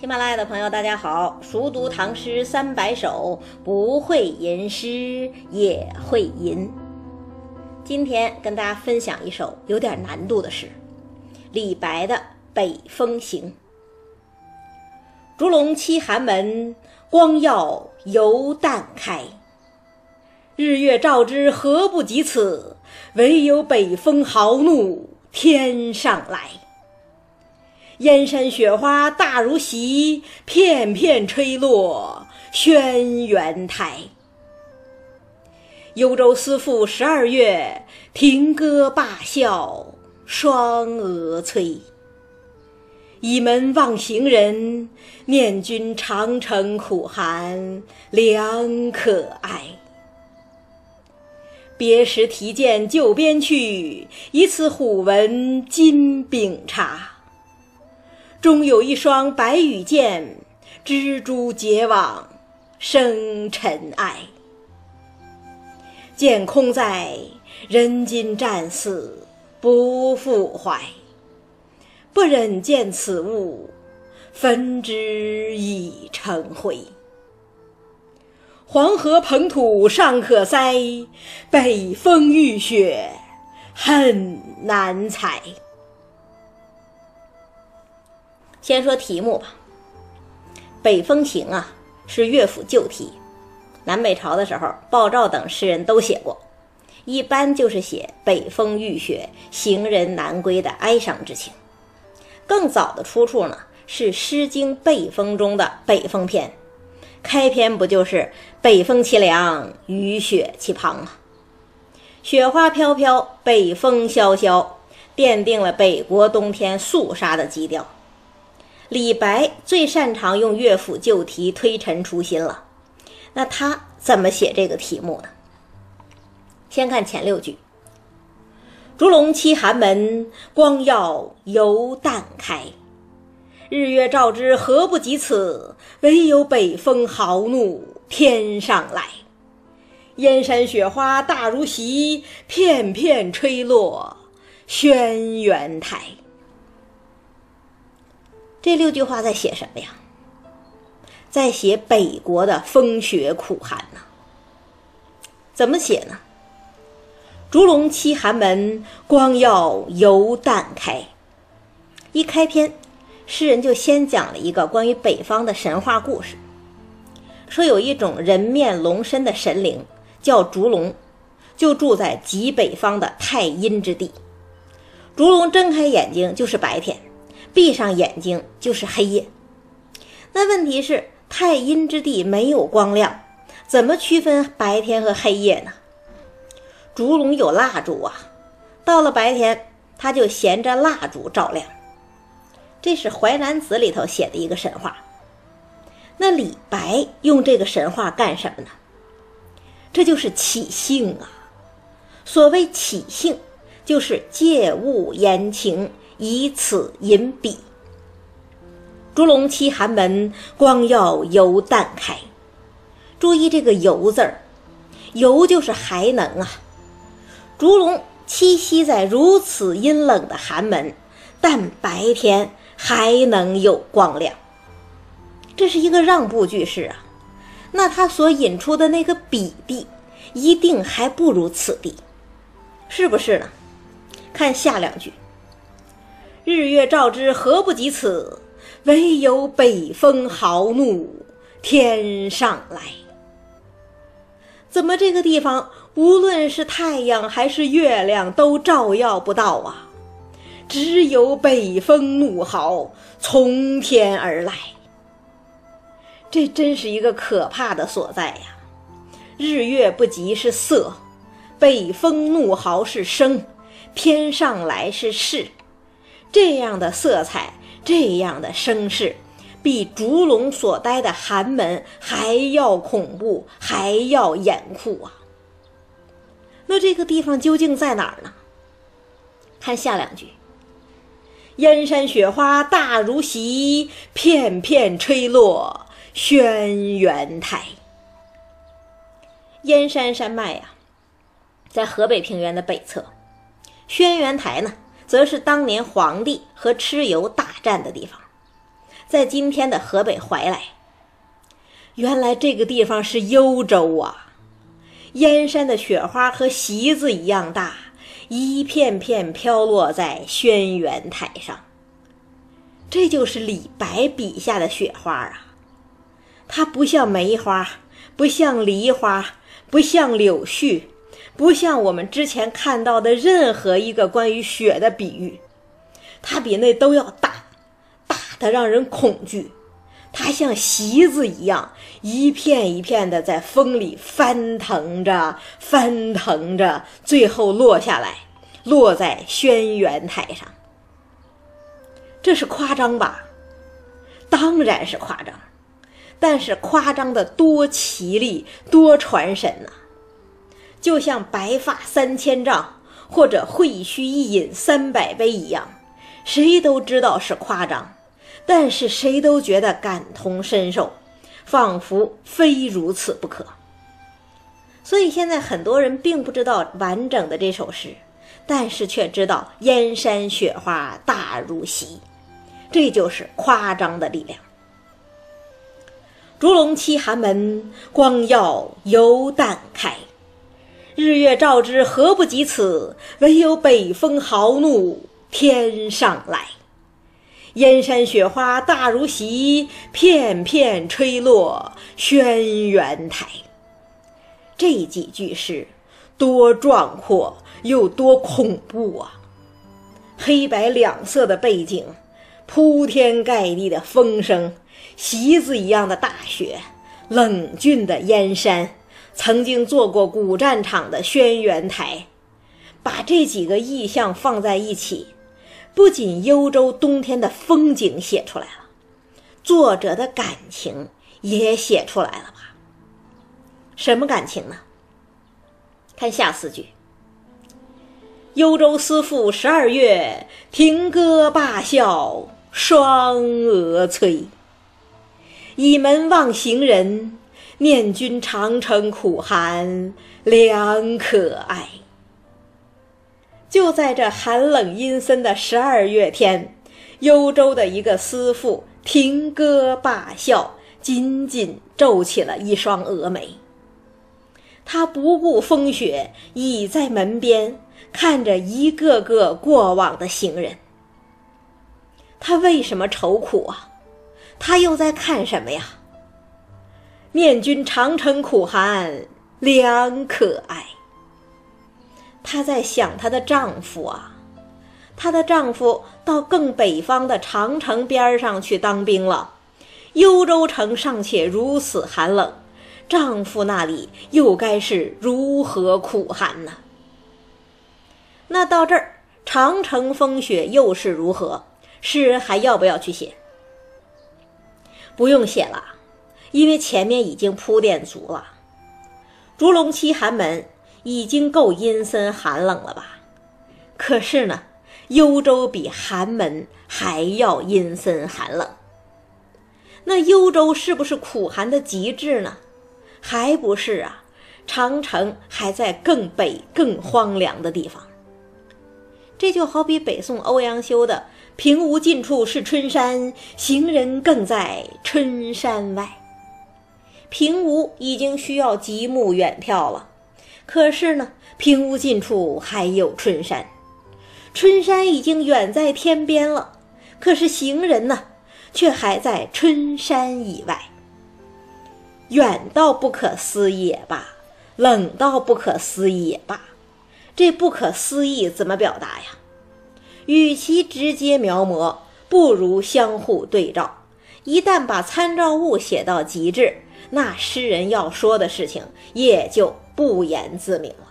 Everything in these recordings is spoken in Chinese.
喜马拉雅的朋友，大家好！熟读唐诗三百首，不会吟诗也会吟。今天跟大家分享一首有点难度的诗，李白的《北风行》。烛龙栖寒门，光耀犹旦开。日月照之，何不及此？唯有北风豪怒天上来。燕山雪花大如席，片片吹落轩辕台。幽州思妇十二月，停歌罢笑双蛾催。倚门望行人，念君长城苦寒良可哀。别时提剑就边去，一次虎闻金饼茶。终有一双白羽箭，蜘蛛结网生尘埃。剑空在，人今战死不复还。不忍见此物，焚之已成灰。黄河捧土尚可塞，北风浴雪恨难裁。先说题目吧，《北风行》啊是乐府旧题，南北朝的时候，鲍照等诗人都写过，一般就是写北风浴雪、行人难归的哀伤之情。更早的出处呢是《诗经·北风》中的《北风篇》，开篇不就是“北风凄凉，雨雪其滂”吗？雪花飘飘，北风萧萧，奠定了北国冬天肃杀的基调。李白最擅长用乐府旧题推陈出新了，那他怎么写这个题目呢？先看前六句：“烛龙栖寒门，光耀犹旦开。日月照之，何不及此？唯有北风豪怒天上来。燕山雪花大如席，片片吹落轩辕台。”这六句话在写什么呀？在写北国的风雪苦寒呐？怎么写呢？烛龙栖寒门，光耀犹旦开。一开篇，诗人就先讲了一个关于北方的神话故事，说有一种人面龙身的神灵叫烛龙，就住在极北方的太阴之地。烛龙睁开眼睛就是白天。闭上眼睛就是黑夜。那问题是太阴之地没有光亮，怎么区分白天和黑夜呢？烛龙有蜡烛啊，到了白天，他就衔着蜡烛照亮。这是《淮南子》里头写的一个神话。那李白用这个神话干什么呢？这就是起兴啊。所谓起兴，就是借物言情。以此引彼。烛龙栖寒门，光耀犹旦开。注意这个“犹”字儿，“犹”就是还能啊。烛龙栖息在如此阴冷的寒门，但白天还能有光亮。这是一个让步句式啊。那它所引出的那个彼地，一定还不如此地，是不是呢？看下两句。日月照之，何不及此？唯有北风豪怒天上来。怎么这个地方无论是太阳还是月亮都照耀不到啊？只有北风怒号从天而来。这真是一个可怕的所在呀！日月不及是色，北风怒号是声，天上来是势。这样的色彩，这样的声势，比烛龙所待的寒门还要恐怖，还要严酷啊！那这个地方究竟在哪儿呢？看下两句：“燕山雪花大如席，片片吹落轩辕台。”燕山山脉呀，在河北平原的北侧，轩辕台呢？则是当年皇帝和蚩尤大战的地方，在今天的河北怀来。原来这个地方是幽州啊！燕山的雪花和席子一样大，一片片飘落在轩辕台上。这就是李白笔下的雪花啊！它不像梅花，不像梨花，不像柳絮，不像我们之前看到的任何一个关于雪的比喻，它比那都要大，大的让人恐惧。它像席子一样，一片一片的在风里翻腾着，翻腾着，最后落下来，落在轩辕台上。这是夸张吧？当然是夸张，但是夸张的多奇丽，多传神呐！就像白发三千丈，或者会须一饮三百杯一样，谁都知道是夸张。但是谁都觉得感同身受，仿佛非如此不可。所以现在很多人并不知道完整的这首诗，但是却知道“燕山雪花大如席”，这就是夸张的力量。烛龙栖寒门，光耀犹旦开。日月照之，何不及此？唯有北风豪怒天上来。燕山雪花大如席，片片吹落轩辕台。这几句诗多壮阔又多恐怖啊！黑白两色的背景，铺天盖地的风声，席子一样的大雪，冷峻的燕山，曾经做过古战场的轩辕台，把这几个意象放在一起。不仅幽州冬天的风景写出来了，作者的感情也写出来了吧？什么感情呢？看下四句：“幽州思妇十二月，停歌罢笑双蛾催。倚门望行人，念君长城苦寒良可哀。”就在这寒冷阴森的十二月天，幽州的一个思妇停歌罢笑，紧紧皱起了一双蛾眉。他不顾风雪，倚在门边，看着一个个过往的行人。他为什么愁苦啊？他又在看什么呀？念君长城苦寒良可哀。她在想她的丈夫啊，她的丈夫到更北方的长城边上去当兵了，幽州城尚且如此寒冷，丈夫那里又该是如何苦寒呢？那到这儿，长城风雪又是如何？诗人还要不要去写？不用写了，因为前面已经铺垫足了。烛龙栖寒门。已经够阴森寒冷了吧？可是呢，幽州比寒门还要阴森寒冷。那幽州是不是苦寒的极致呢？还不是啊，长城还在更北、更荒凉的地方。这就好比北宋欧阳修的“平无尽处是春山，行人更在春山外”。平芜已经需要极目远眺了。可是呢，平芜尽处还有春山，春山已经远在天边了。可是行人呢，却还在春山以外。远到不可思议也罢，冷到不可思议也罢，这不可思议怎么表达呀？与其直接描摹，不如相互对照。一旦把参照物写到极致，那诗人要说的事情也就。不言自明了。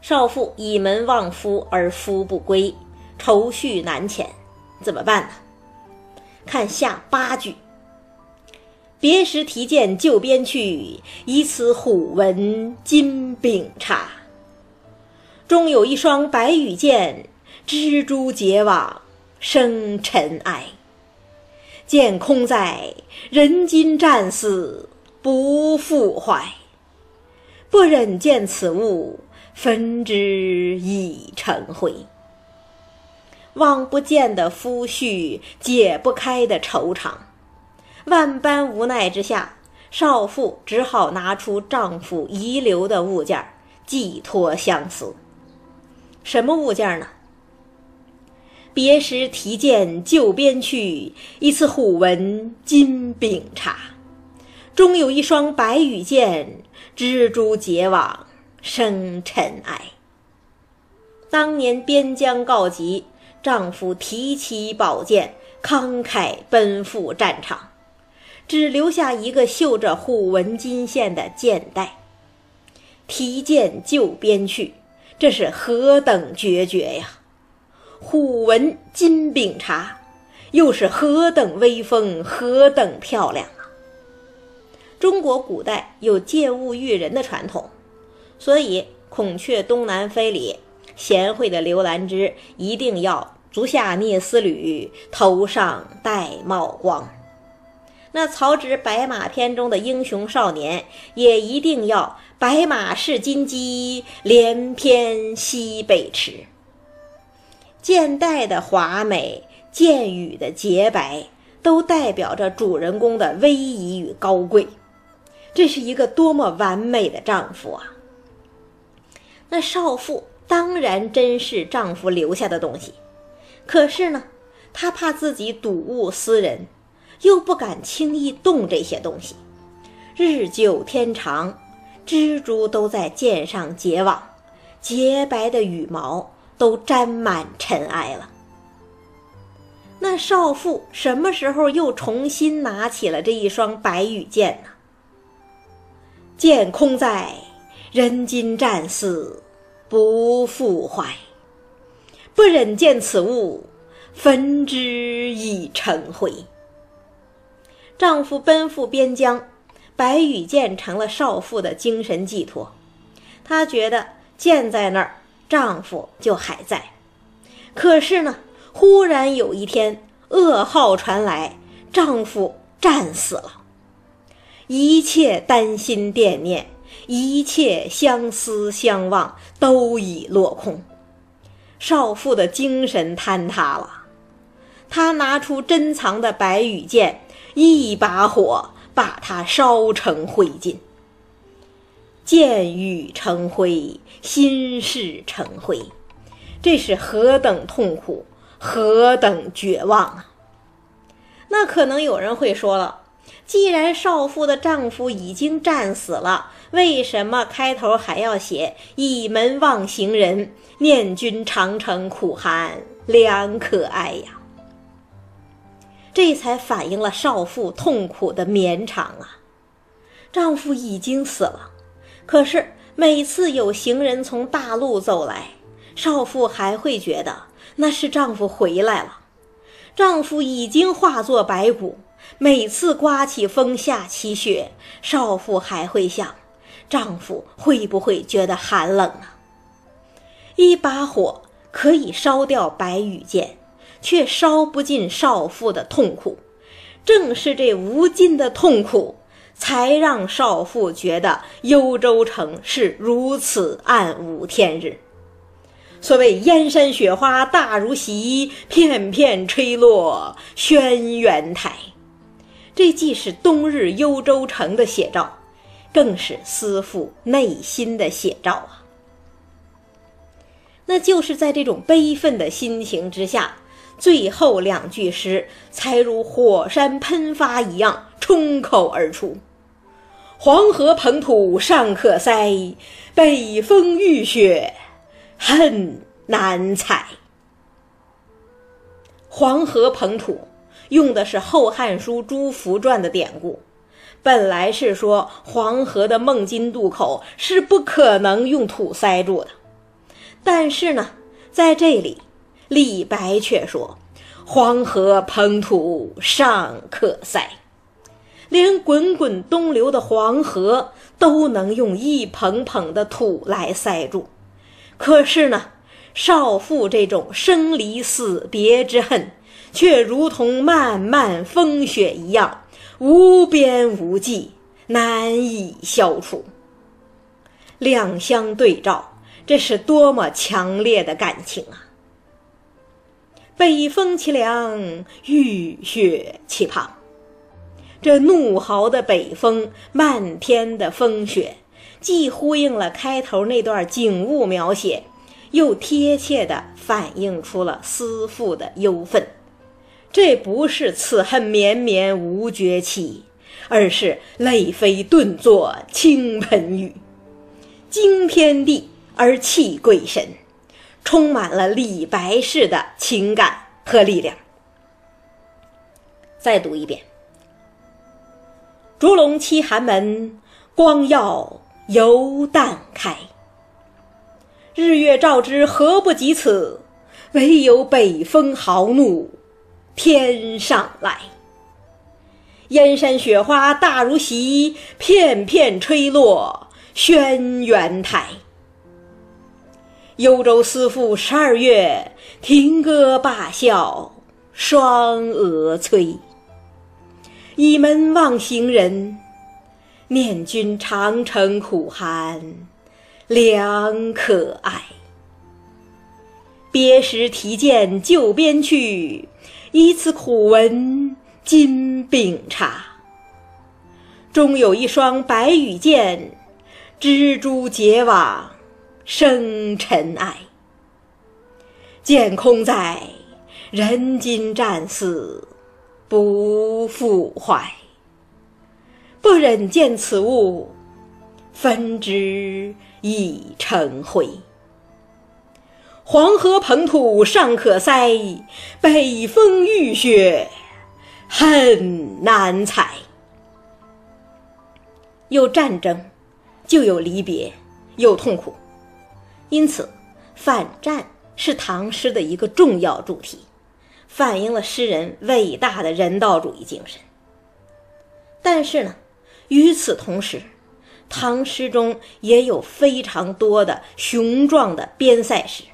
少妇倚门望夫而夫不归，愁绪难遣，怎么办呢？看下八句：别时提剑就边去，以此虎纹金柄插。中有一双白羽箭，蜘蛛结网生尘埃。见空在，人今战死。不复还，不忍见此物，焚之已成灰。望不见的夫婿，解不开的惆怅。万般无奈之下，少妇只好拿出丈夫遗留的物件寄托相思。什么物件呢？别时提剑就边去，一次虎纹金柄茶；终有一双白羽箭，蜘蛛结网生尘埃。当年边疆告急，丈夫提起宝剑，慷慨奔赴战场，只留下一个绣着虎纹金线的剑带。提剑就边去，这是何等决绝呀！虎纹金柄茶，又是何等威风，何等漂亮啊！中国古代有借物喻人的传统，所以《孔雀东南飞》里。贤惠的刘兰芝一定要足下蹑丝履，头上戴帽光。那曹植《白马篇》中的英雄少年也一定要白马是金鸡，连翩西北驰。剑带的华美，剑羽的洁白，都代表着主人公的威仪与高贵。这是一个多么完美的丈夫啊！那少妇。当然珍视丈夫留下的东西，可是呢，她怕自己睹物思人，又不敢轻易动这些东西。日久天长，蜘蛛都在剑上结网，洁白的羽毛都沾满尘埃了。那少妇什么时候又重新拿起了这一双白羽剑呢？剑空在，人今战死。不复还，不忍见此物，焚之已成灰。丈夫奔赴边疆，白羽剑成了少妇的精神寄托。她觉得剑在那儿，丈夫就还在。可是呢，忽然有一天，噩耗传来，丈夫战死了。一切担心惦念。一切相思相望都已落空，少妇的精神坍塌了。她拿出珍藏的白羽剑，一把火把它烧成灰烬。剑羽成灰，心事成灰，这是何等痛苦，何等绝望啊！那可能有人会说了。既然少妇的丈夫已经战死了，为什么开头还要写“倚门望行人，念君长城苦寒良可哀”呀？这才反映了少妇痛苦的绵长啊！丈夫已经死了，可是每次有行人从大路走来，少妇还会觉得那是丈夫回来了。丈夫已经化作白骨。每次刮起风、下起雪，少妇还会想：丈夫会不会觉得寒冷呢？一把火可以烧掉白羽剑，却烧不尽少妇的痛苦。正是这无尽的痛苦，才让少妇觉得幽州城是如此暗无天日。所谓燕山雪花大如席，片片吹落轩辕台。这既是冬日幽州城的写照，更是思妇内心的写照啊！那就是在这种悲愤的心情之下，最后两句诗才如火山喷发一样冲口而出：“黄河捧土尚可塞，北风浴雪恨难采。”黄河捧土。用的是《后汉书·朱福传》的典故，本来是说黄河的孟津渡口是不可能用土塞住的，但是呢，在这里，李白却说：“黄河捧土尚可塞，连滚滚东流的黄河都能用一捧捧的土来塞住。可是呢，少妇这种生离死别之恨。”却如同漫漫风雪一样，无边无际，难以消除。两相对照，这是多么强烈的感情啊！北风凄凉，雨雪凄滂。这怒嚎的北风，漫天的风雪，既呼应了开头那段景物描写，又贴切地反映出了思妇的忧愤。这不是此恨绵绵无绝期，而是泪飞顿作倾盆雨，惊天地而泣鬼神，充满了李白式的情感和力量。再读一遍。烛龙栖寒门，光耀犹旦开。日月照之，何不及此？唯有北风豪怒，天上来。燕山雪花大如席，片片吹落轩辕台。幽州思妇十二月，停歌罢笑双蛾催。倚门望行人，念君长城苦寒良可哀。别时提剑就边去，一次苦闻金饼茶。终有一双白羽箭，蜘蛛结网生尘埃。剑空在，人今战死。不复怀，不忍见此物，分之已成灰。黄河捧土尚可塞，北风浴雪很难采。有战争，就有离别，有痛苦，因此反战是唐诗的一个重要主题。反映了诗人伟大的人道主义精神。但是呢，与此同时，唐诗中也有非常多的雄壮的边塞诗，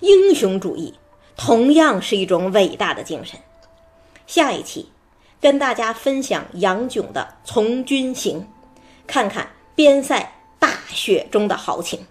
英雄主义同样是一种伟大的精神。下一期跟大家分享杨炯的《从军行》，看看边塞大雪中的豪情。